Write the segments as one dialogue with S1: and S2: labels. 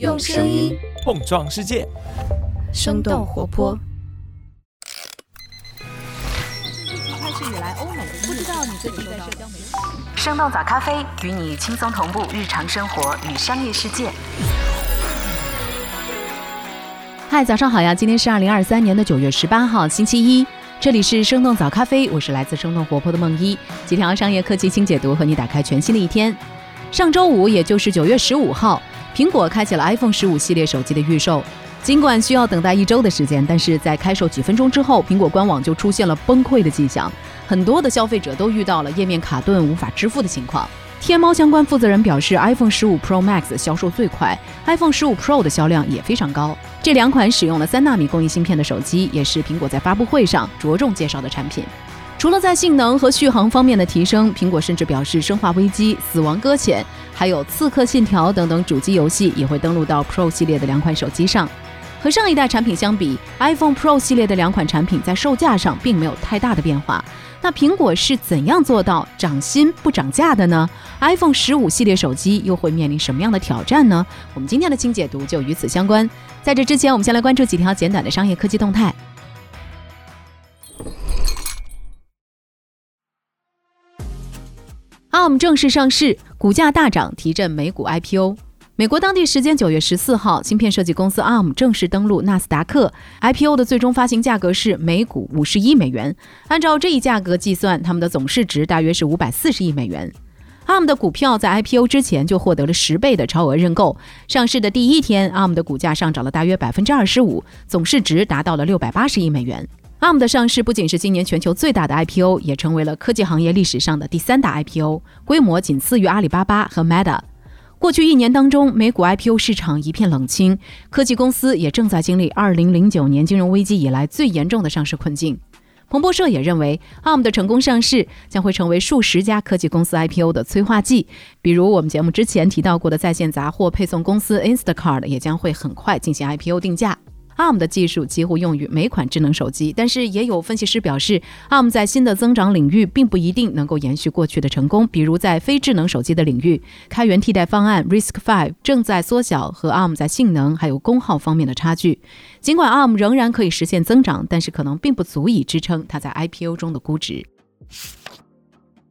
S1: 用声音
S2: 碰撞世界，
S1: 生动活泼。
S3: 开始以来，欧美不知道你最近在社交媒体。
S4: 生动早咖啡与你轻松同步日常生活与商业世界。
S3: 嗨，早上好呀！今天是二零二三年的九月十八号，星期一。这里是生动早咖啡，我是来自生动活泼的梦一，几条商业科技轻解读，和你打开全新的一天。上周五，也就是九月十五号，苹果开启了 iPhone 十五系列手机的预售。尽管需要等待一周的时间，但是在开售几分钟之后，苹果官网就出现了崩溃的迹象，很多的消费者都遇到了页面卡顿、无法支付的情况。天猫相关负责人表示，iPhone 十五 Pro Max 销售最快，iPhone 十五 Pro 的销量也非常高。这两款使用了三纳米工艺芯片的手机，也是苹果在发布会上着重介绍的产品。除了在性能和续航方面的提升，苹果甚至表示，《生化危机》《死亡搁浅》还有《刺客信条》等等主机游戏也会登录到 Pro 系列的两款手机上。和上一代产品相比，iPhone Pro 系列的两款产品在售价上并没有太大的变化。那苹果是怎样做到涨薪不涨价的呢？iPhone 十五系列手机又会面临什么样的挑战呢？我们今天的清解读就与此相关。在这之前，我们先来关注几条简短的商业科技动态。ARM 正式上市，股价大涨，提振美股 IPO。美国当地时间九月十四号，芯片设计公司 ARM 正式登陆纳斯达克，IPO 的最终发行价格是每股五十一美元。按照这一价格计算，他们的总市值大约是五百四十亿美元。ARM 的股票在 IPO 之前就获得了十倍的超额认购。上市的第一天，ARM 的股价上涨了大约百分之二十五，总市值达到了六百八十亿美元。ARM 的上市不仅是今年全球最大的 IPO，也成为了科技行业历史上的第三大 IPO，规模仅次于阿里巴巴和 Meta。过去一年当中，美股 IPO 市场一片冷清，科技公司也正在经历2009年金融危机以来最严重的上市困境。彭博社也认为，ARM 的成功上市将会成为数十家科技公司 IPO 的催化剂，比如我们节目之前提到过的在线杂货配送公司 Instacart 也将会很快进行 IPO 定价。ARM 的技术几乎用于每款智能手机，但是也有分析师表示，ARM 在新的增长领域并不一定能够延续过去的成功。比如在非智能手机的领域，开源替代方案 RISC-V 正在缩小和 ARM 在性能还有功耗方面的差距。尽管 ARM 仍然可以实现增长，但是可能并不足以支撑它在 IPO 中的估值。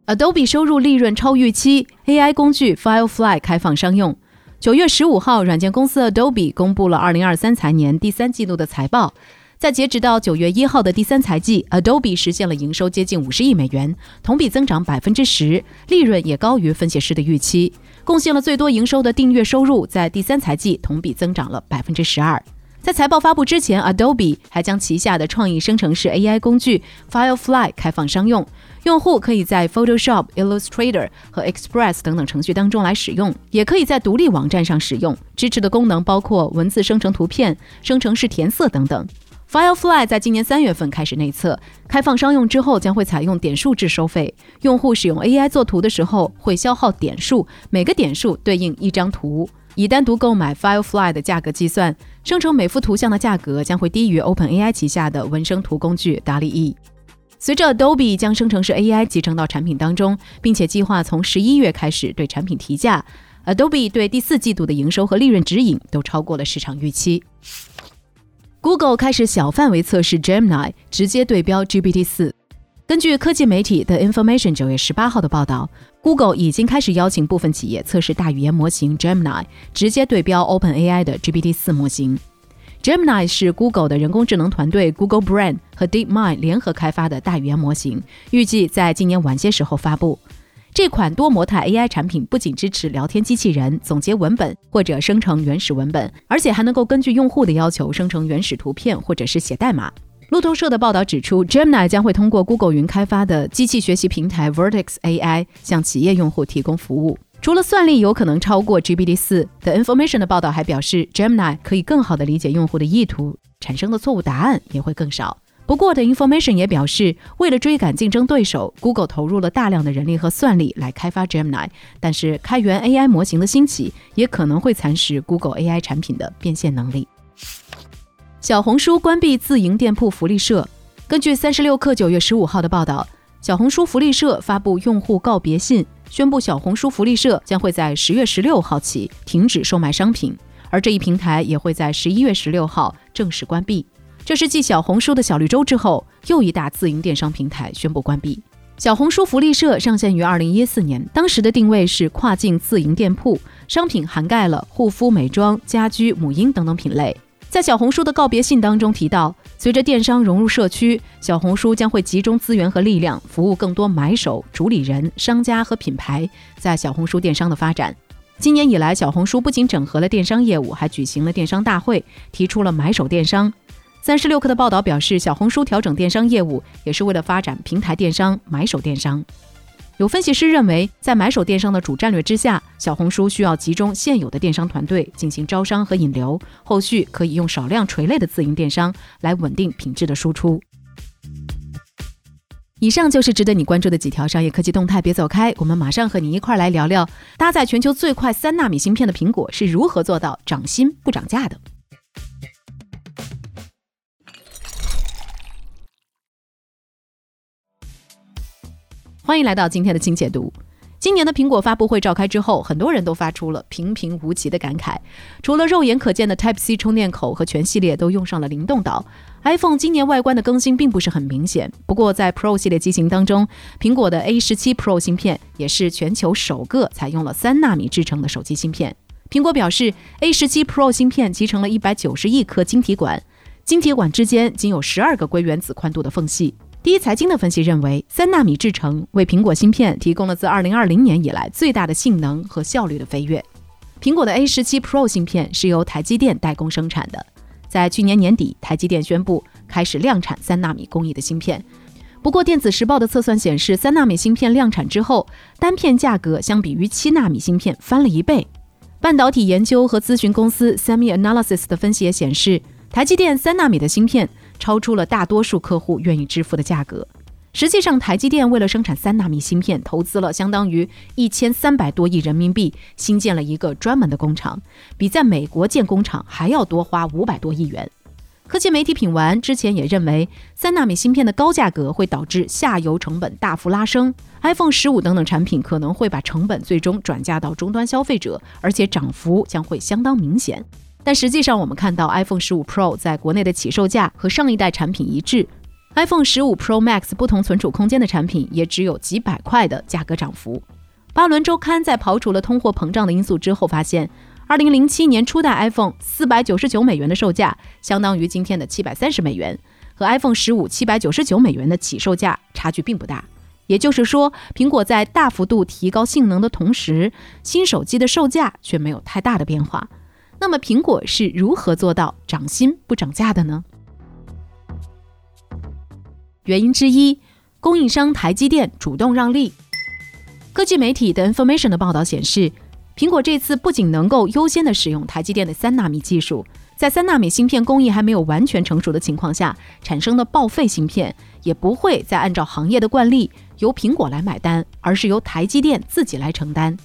S3: Adobe 收入利润超预期，AI 工具 Firefly 开放商用。九月十五号，软件公司 Adobe 公布了二零二三财年第三季度的财报。在截止到九月一号的第三财季，Adobe 实现了营收接近五十亿美元，同比增长百分之十，利润也高于分析师的预期。贡献了最多营收的订阅收入，在第三财季同比增长了百分之十二。在财报发布之前，Adobe 还将旗下的创意生成式 AI 工具 Firefly 开放商用。用户可以在 Photoshop、Illustrator 和 Express 等等程序当中来使用，也可以在独立网站上使用。支持的功能包括文字生成图片、生成式填色等等。Firefly 在今年三月份开始内测，开放商用之后将会采用点数制收费。用户使用 AI 做图的时候会消耗点数，每个点数对应一张图。以单独购买 Firefly 的价格计算，生成每幅图像的价格将会低于 OpenAI 旗下的文生图工具达利 E。随着 Adobe 将生成式 AI 集成到产品当中，并且计划从十一月开始对产品提价，Adobe 对第四季度的营收和利润指引都超过了市场预期。Google 开始小范围测试 Gemini，直接对标 GPT 四。根据科技媒体的 Information 九月十八号的报道，Google 已经开始邀请部分企业测试大语言模型 Gemini，直接对标 OpenAI 的 GPT 四模型。Gemini 是 Google 的人工智能团队 Google Brain 和 DeepMind 联合开发的大语言模型，预计在今年晚些时候发布。这款多模态 AI 产品不仅支持聊天机器人总结文本或者生成原始文本，而且还能够根据用户的要求生成原始图片或者是写代码。路透社的报道指出，Gemini 将会通过 Google 云开发的机器学习平台 Vertex AI 向企业用户提供服务。除了算力有可能超过 GPT 四，The Information 的报道还表示，Gemini 可以更好地理解用户的意图，产生的错误答案也会更少。不过，The Information 也表示，为了追赶竞争对手，Google 投入了大量的人力和算力来开发 Gemini。但是，开源 AI 模型的兴起也可能会蚕食 Google AI 产品的变现能力。小红书关闭自营店铺福利社。根据三十六氪九月十五号的报道，小红书福利社发布用户告别信。宣布，小红书福利社将会在十月十六号起停止售卖商品，而这一平台也会在十一月十六号正式关闭。这是继小红书的小绿洲之后，又一大自营电商平台宣布关闭。小红书福利社上线于二零一四年，当时的定位是跨境自营店铺，商品涵盖了护肤、美妆、家居、母婴等等品类。在小红书的告别信当中提到，随着电商融入社区，小红书将会集中资源和力量，服务更多买手、主理人、商家和品牌在小红书电商的发展。今年以来，小红书不仅整合了电商业务，还举行了电商大会，提出了买手电商。三十六氪的报道表示，小红书调整电商业务也是为了发展平台电商、买手电商。有分析师认为，在买手电商的主战略之下，小红书需要集中现有的电商团队进行招商和引流，后续可以用少量垂类的自营电商来稳定品质的输出。以上就是值得你关注的几条商业科技动态，别走开，我们马上和你一块来聊聊搭载全球最快三纳米芯片的苹果是如何做到涨薪不涨价的。欢迎来到今天的精解读。今年的苹果发布会召开之后，很多人都发出了平平无奇的感慨。除了肉眼可见的 Type C 充电口和全系列都用上了灵动岛，iPhone 今年外观的更新并不是很明显。不过在 Pro 系列机型当中，苹果的 A 十七 Pro 芯片也是全球首个采用了三纳米制成的手机芯片。苹果表示，A 十七 Pro 芯片集成了一百九十亿颗晶体管，晶体管之间仅有十二个硅原子宽度的缝隙。第一财经的分析认为，三纳米制程为苹果芯片提供了自2020年以来最大的性能和效率的飞跃。苹果的 A17 Pro 芯片是由台积电代工生产的，在去年年底，台积电宣布开始量产三纳米工艺的芯片。不过，电子时报的测算显示，三纳米芯片量产之后，单片价格相比于七纳米芯片翻了一倍。半导体研究和咨询公司 Semi Analysis 的分析也显示，台积电三纳米的芯片。超出了大多数客户愿意支付的价格。实际上，台积电为了生产三纳米芯片，投资了相当于一千三百多亿人民币，新建了一个专门的工厂，比在美国建工厂还要多花五百多亿元。科技媒体品玩之前也认为，三纳米芯片的高价格会导致下游成本大幅拉升，iPhone 十五等等产品可能会把成本最终转嫁到终端消费者，而且涨幅将会相当明显。但实际上，我们看到 iPhone 十五 Pro 在国内的起售价和上一代产品一致，iPhone 十五 Pro Max 不同存储空间的产品也只有几百块的价格涨幅。巴伦周刊在刨除了通货膨胀的因素之后，发现2007年初代 iPhone 499美元的售价，相当于今天的730美元，和 iPhone 十五799美元的起售价差距并不大。也就是说，苹果在大幅度提高性能的同时，新手机的售价却没有太大的变化。那么苹果是如何做到涨薪不涨价的呢？原因之一，供应商台积电主动让利。科技媒体的 Information 的报道显示，苹果这次不仅能够优先的使用台积电的三纳米技术，在三纳米芯片工艺还没有完全成熟的情况下，产生的报废芯片也不会再按照行业的惯例由苹果来买单，而是由台积电自己来承担。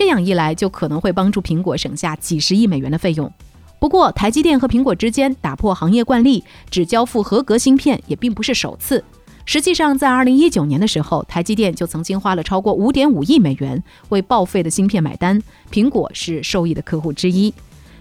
S3: 这样一来，就可能会帮助苹果省下几十亿美元的费用。不过，台积电和苹果之间打破行业惯例，只交付合格芯片也并不是首次。实际上，在2019年的时候，台积电就曾经花了超过5.5亿美元为报废的芯片买单，苹果是受益的客户之一。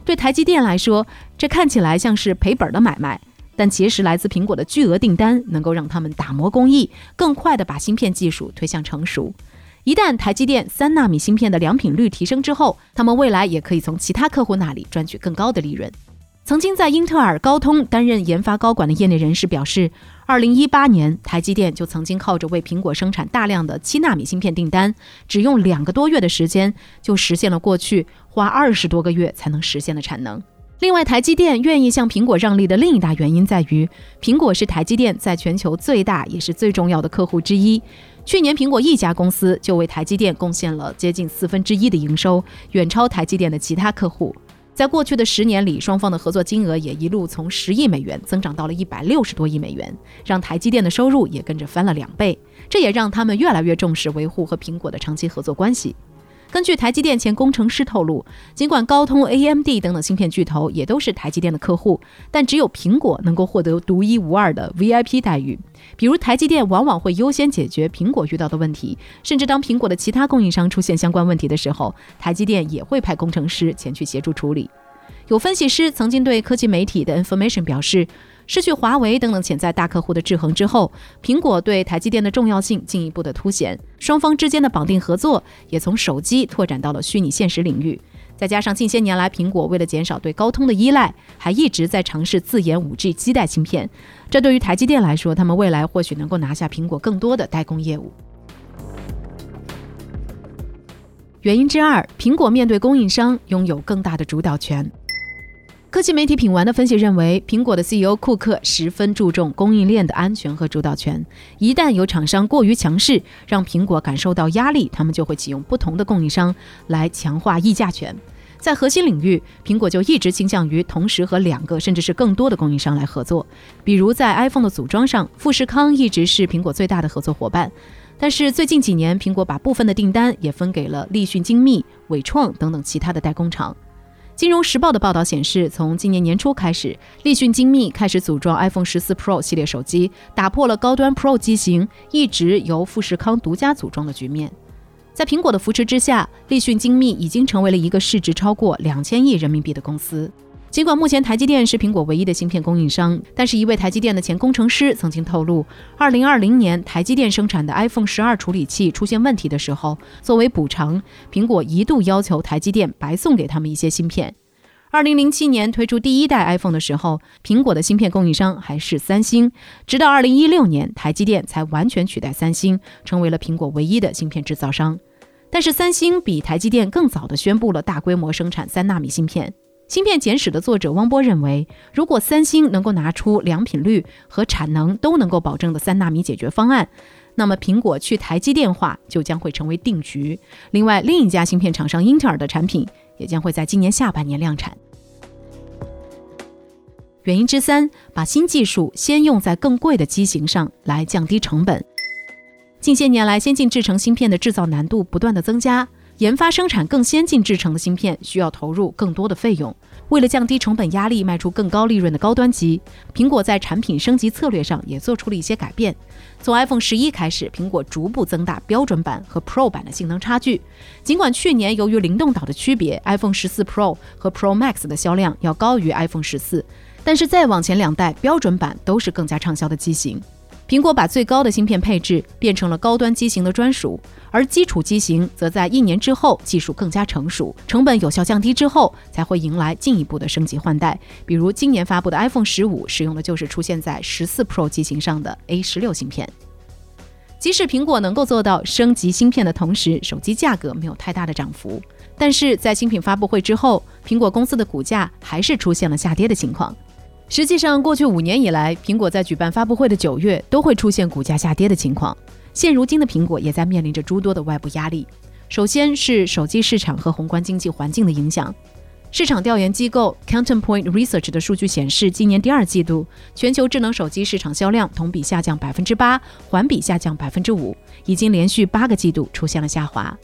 S3: 对台积电来说，这看起来像是赔本的买卖，但其实来自苹果的巨额订单能够让他们打磨工艺，更快地把芯片技术推向成熟。一旦台积电三纳米芯片的良品率提升之后，他们未来也可以从其他客户那里赚取更高的利润。曾经在英特尔、高通担任研发高管的业内人士表示，二零一八年台积电就曾经靠着为苹果生产大量的七纳米芯片订单，只用两个多月的时间就实现了过去花二十多个月才能实现的产能。另外，台积电愿意向苹果让利的另一大原因在于，苹果是台积电在全球最大也是最重要的客户之一。去年，苹果一家公司就为台积电贡献了接近四分之一的营收，远超台积电的其他客户。在过去的十年里，双方的合作金额也一路从十亿美元增长到了一百六十多亿美元，让台积电的收入也跟着翻了两倍。这也让他们越来越重视维护和苹果的长期合作关系。根据台积电前工程师透露，尽管高通、AMD 等等芯片巨头也都是台积电的客户，但只有苹果能够获得独一无二的 VIP 待遇。比如，台积电往往会优先解决苹果遇到的问题，甚至当苹果的其他供应商出现相关问题的时候，台积电也会派工程师前去协助处理。有分析师曾经对科技媒体的 Information 表示，失去华为等等潜在大客户的制衡之后，苹果对台积电的重要性进一步的凸显，双方之间的绑定合作也从手机拓展到了虚拟现实领域。再加上近些年来，苹果为了减少对高通的依赖，还一直在尝试自研 5G 基带芯片。这对于台积电来说，他们未来或许能够拿下苹果更多的代工业务。原因之二，苹果面对供应商拥有更大的主导权。科技媒体品玩的分析认为，苹果的 CEO 库克十分注重供应链的安全和主导权。一旦有厂商过于强势，让苹果感受到压力，他们就会启用不同的供应商来强化议价权。在核心领域，苹果就一直倾向于同时和两个甚至是更多的供应商来合作。比如在 iPhone 的组装上，富士康一直是苹果最大的合作伙伴。但是最近几年，苹果把部分的订单也分给了立讯精密、伟创等等其他的代工厂。金融时报的报道显示，从今年年初开始，立讯精密开始组装 iPhone 十四 Pro 系列手机，打破了高端 Pro 机型一直由富士康独家组装的局面。在苹果的扶持之下，立讯精密已经成为了一个市值超过两千亿人民币的公司。尽管目前台积电是苹果唯一的芯片供应商，但是一位台积电的前工程师曾经透露，二零二零年台积电生产的 iPhone 十二处理器出现问题的时候，作为补偿，苹果一度要求台积电白送给他们一些芯片。二零零七年推出第一代 iPhone 的时候，苹果的芯片供应商还是三星，直到二零一六年，台积电才完全取代三星，成为了苹果唯一的芯片制造商。但是三星比台积电更早的宣布了大规模生产三纳米芯片。《芯片简史》的作者汪波认为，如果三星能够拿出良品率和产能都能够保证的三纳米解决方案，那么苹果去台积电化就将会成为定局。另外，另一家芯片厂商英特尔的产品也将会在今年下半年量产。原因之三，把新技术先用在更贵的机型上来降低成本。近些年来，先进制程芯片的制造难度不断的增加。研发生产更先进制成的芯片需要投入更多的费用。为了降低成本压力，卖出更高利润的高端机，苹果在产品升级策略上也做出了一些改变。从 iPhone 十一开始，苹果逐步增大标准版和 Pro 版的性能差距。尽管去年由于灵动岛的区别，iPhone 十四 Pro 和 Pro Max 的销量要高于 iPhone 十四，但是再往前两代标准版都是更加畅销的机型。苹果把最高的芯片配置变成了高端机型的专属，而基础机型则在一年之后技术更加成熟、成本有效降低之后，才会迎来进一步的升级换代。比如今年发布的 iPhone 十五，使用的就是出现在十四 Pro 机型上的 A 十六芯片。即使苹果能够做到升级芯片的同时，手机价格没有太大的涨幅，但是在新品发布会之后，苹果公司的股价还是出现了下跌的情况。实际上，过去五年以来，苹果在举办发布会的九月都会出现股价下跌的情况。现如今的苹果也在面临着诸多的外部压力。首先是手机市场和宏观经济环境的影响。市场调研机构 Counterpoint Research 的数据显示，今年第二季度全球智能手机市场销量同比下降百分之八，环比下降百分之五，已经连续八个季度出现了下滑。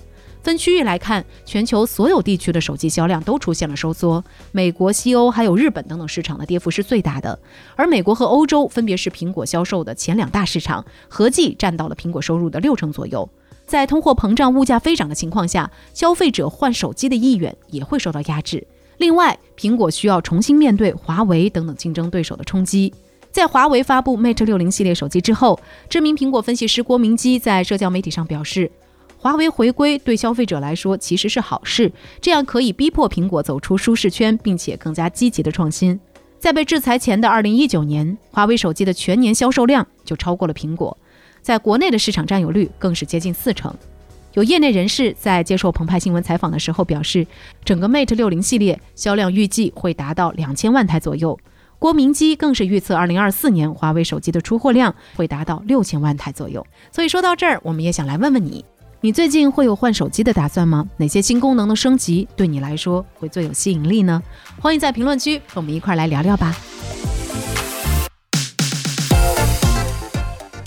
S3: 分区域来看，全球所有地区的手机销量都出现了收缩，美国、西欧还有日本等等市场的跌幅是最大的。而美国和欧洲分别是苹果销售的前两大市场，合计占到了苹果收入的六成左右。在通货膨胀、物价飞涨的情况下，消费者换手机的意愿也会受到压制。另外，苹果需要重新面对华为等等竞争对手的冲击。在华为发布 Mate 六零系列手机之后，知名苹果分析师郭明基在社交媒体上表示。华为回归对消费者来说其实是好事，这样可以逼迫苹果走出舒适圈，并且更加积极的创新。在被制裁前的二零一九年，华为手机的全年销售量就超过了苹果，在国内的市场占有率更是接近四成。有业内人士在接受澎湃新闻采访的时候表示，整个 Mate 六零系列销量预计会达到两千万台左右。郭明基更是预测，二零二四年华为手机的出货量会达到六千万台左右。所以说到这儿，我们也想来问问你。你最近会有换手机的打算吗？哪些新功能的升级对你来说会最有吸引力呢？欢迎在评论区和我们一块来聊聊吧。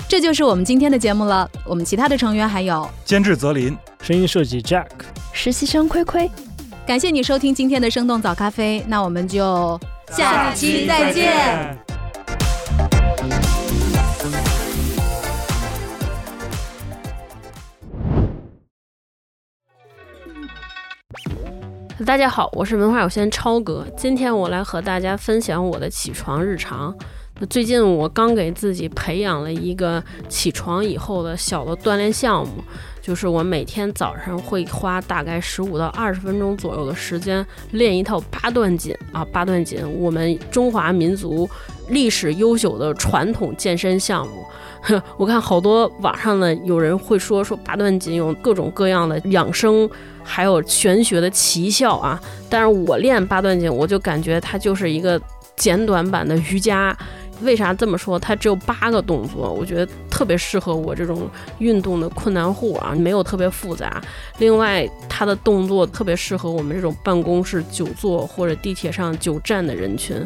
S3: 这就是我们今天的节目了。我们其他的成员还有
S2: 监制泽林，
S5: 声音设计 Jack，
S1: 实习生亏亏。
S3: 感谢你收听今天的生动早咖啡，那我们就
S1: 下期再见。
S2: 大家好，我是文化有限超哥，今天我来和大家分享我的起床日常。最近我刚给自己培养了一个起床以后的小的锻炼项目，就是我每天早上会花大概十五到二十分钟左右的时间练一套八段锦啊，八段锦，我们中华民族历史悠久的传统健身项目。我看好多网上呢有人会说说八段锦有各种各样的养生。还有玄学的奇效啊！但是我练八段锦，我就感觉它就是一个简短版的瑜伽。为啥这么说？它只有八个动作，我觉得特别适合我这种运动的困难户啊，没有特别复杂。另外，它的动作特别适合我们这种办公室久坐或者地铁上久站的人群，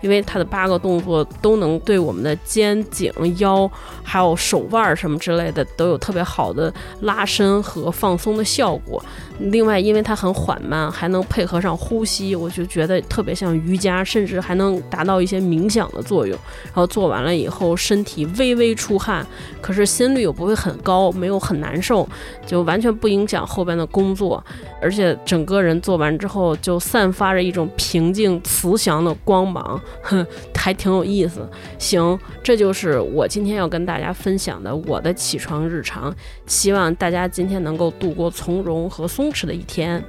S2: 因为它的八个动作都能对我们的肩颈、腰还有手腕什么之类的都有特别好的拉伸和放松的效果。另外，因为它很缓慢，还能配合上呼吸，我就觉得特别像瑜伽，甚至还能达到一些冥想的作用。然后做完了以后，身体微微出汗，可是心率又不会很高，没有很难受，就完全不影响后边的工作，而且整个人做完之后就散发着一种平静慈祥的光芒，哼，还挺有意思。行，这就是我今天要跟大家分享的我的起床日常，希望大家今天能够度过从容和松松弛的一天。